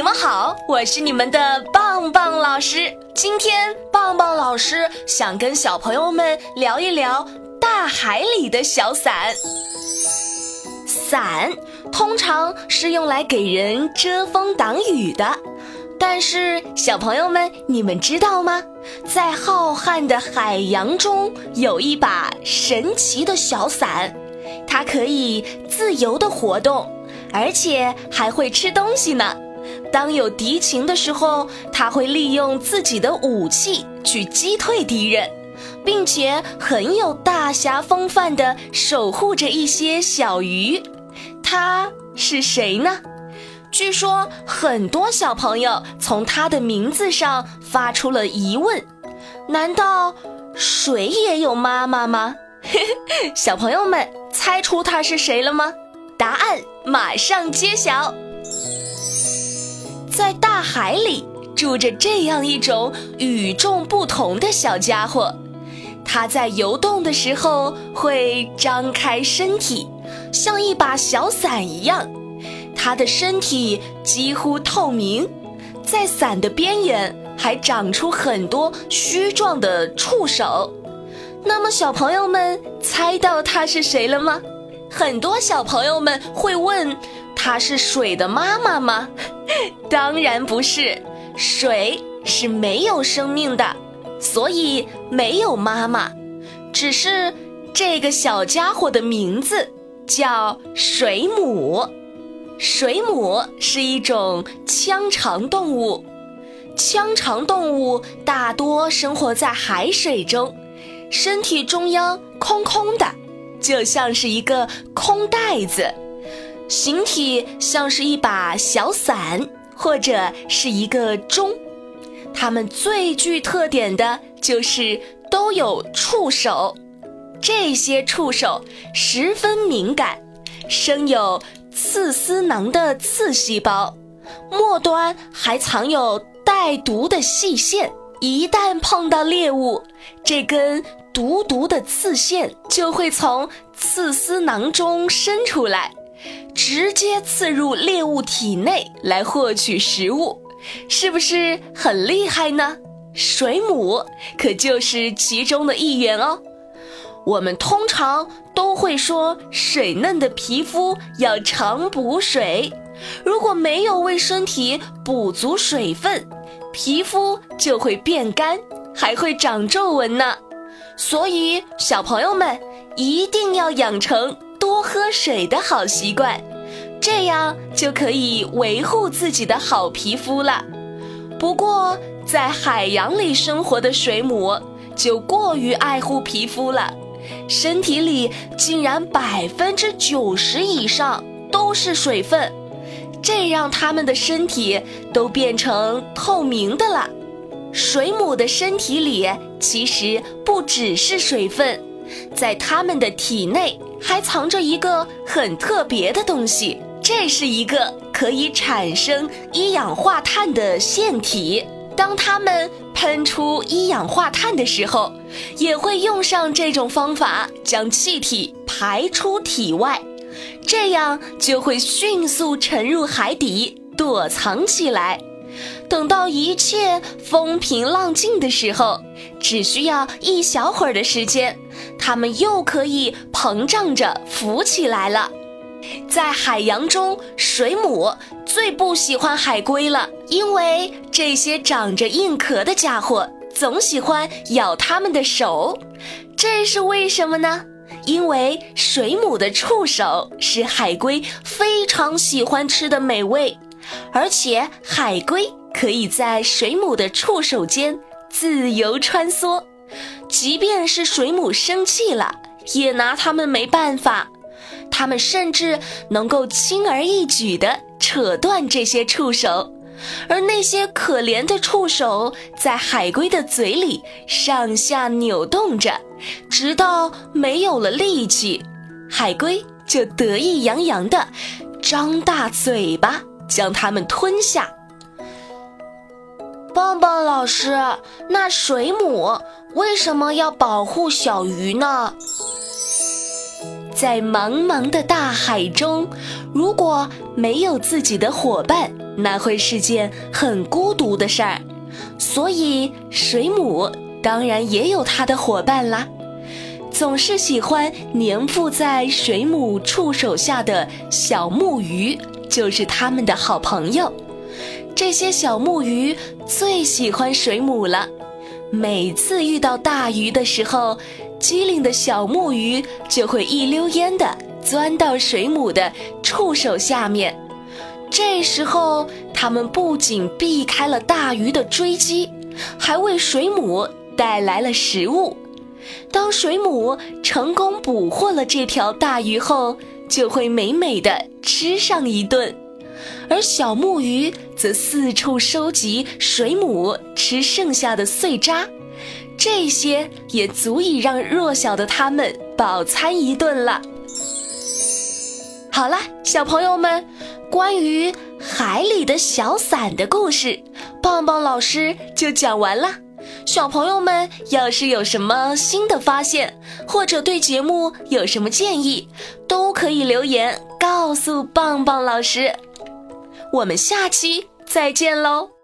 你们好，我是你们的棒棒老师。今天棒棒老师想跟小朋友们聊一聊大海里的小伞。伞通常是用来给人遮风挡雨的，但是小朋友们，你们知道吗？在浩瀚的海洋中，有一把神奇的小伞，它可以自由的活动，而且还会吃东西呢。当有敌情的时候，它会利用自己的武器去击退敌人。并且很有大侠风范地守护着一些小鱼。他是谁呢？据说很多小朋友从他的名字上发出了疑问：难道水也有妈妈吗？小朋友们猜出他是谁了吗？答案马上揭晓。在大海里住着这样一种与众不同的小家伙，它在游动的时候会张开身体。像一把小伞一样，它的身体几乎透明，在伞的边缘还长出很多须状的触手。那么，小朋友们猜到它是谁了吗？很多小朋友们会问：它是水的妈妈吗？当然不是，水是没有生命的，所以没有妈妈，只是这个小家伙的名字。叫水母，水母是一种腔肠动物。腔肠动物大多生活在海水中，身体中央空空的，就像是一个空袋子，形体像是一把小伞或者是一个钟。它们最具特点的就是都有触手。这些触手十分敏感，生有刺丝囊的刺细胞，末端还藏有带毒的细线。一旦碰到猎物，这根毒毒的刺线就会从刺丝囊中伸出来，直接刺入猎物体内来获取食物，是不是很厉害呢？水母可就是其中的一员哦。我们通常都会说，水嫩的皮肤要常补水。如果没有为身体补足水分，皮肤就会变干，还会长皱纹呢。所以，小朋友们一定要养成喝水的好习惯，这样就可以维护自己的好皮肤了。不过，在海洋里生活的水母就过于爱护皮肤了。身体里竟然百分之九十以上都是水分，这让它们的身体都变成透明的了。水母的身体里其实不只是水分，在它们的体内还藏着一个很特别的东西，这是一个可以产生一氧化碳的腺体。当它们喷出一氧化碳的时候，也会用上这种方法将气体排出体外，这样就会迅速沉入海底躲藏起来。等到一切风平浪静的时候，只需要一小会儿的时间，它们又可以膨胀着浮起来了。在海洋中，水母最不喜欢海龟了，因为这些长着硬壳的家伙总喜欢咬它们的手。这是为什么呢？因为水母的触手是海龟非常喜欢吃的美味，而且海龟可以在水母的触手间自由穿梭，即便是水母生气了，也拿它们没办法。它们甚至能够轻而易举地扯断这些触手，而那些可怜的触手在海龟的嘴里上下扭动着，直到没有了力气，海龟就得意洋洋地张大嘴巴将它们吞下。棒棒老师，那水母为什么要保护小鱼呢？在茫茫的大海中，如果没有自己的伙伴，那会是件很孤独的事儿。所以水母当然也有它的伙伴啦。总是喜欢粘附在水母触手下的小木鱼，就是它们的好朋友。这些小木鱼最喜欢水母了。每次遇到大鱼的时候，机灵的小木鱼就会一溜烟的钻到水母的触手下面。这时候，它们不仅避开了大鱼的追击，还为水母带来了食物。当水母成功捕获了这条大鱼后，就会美美的吃上一顿，而小木鱼则四处收集水母吃剩下的碎渣，这些也足以让弱小的它们饱餐一顿了。好了，小朋友们，关于海里的小伞的故事，棒棒老师就讲完了。小朋友们，要是有什么新的发现，或者对节目有什么建议，都可以留言告诉棒棒老师。我们下期再见喽！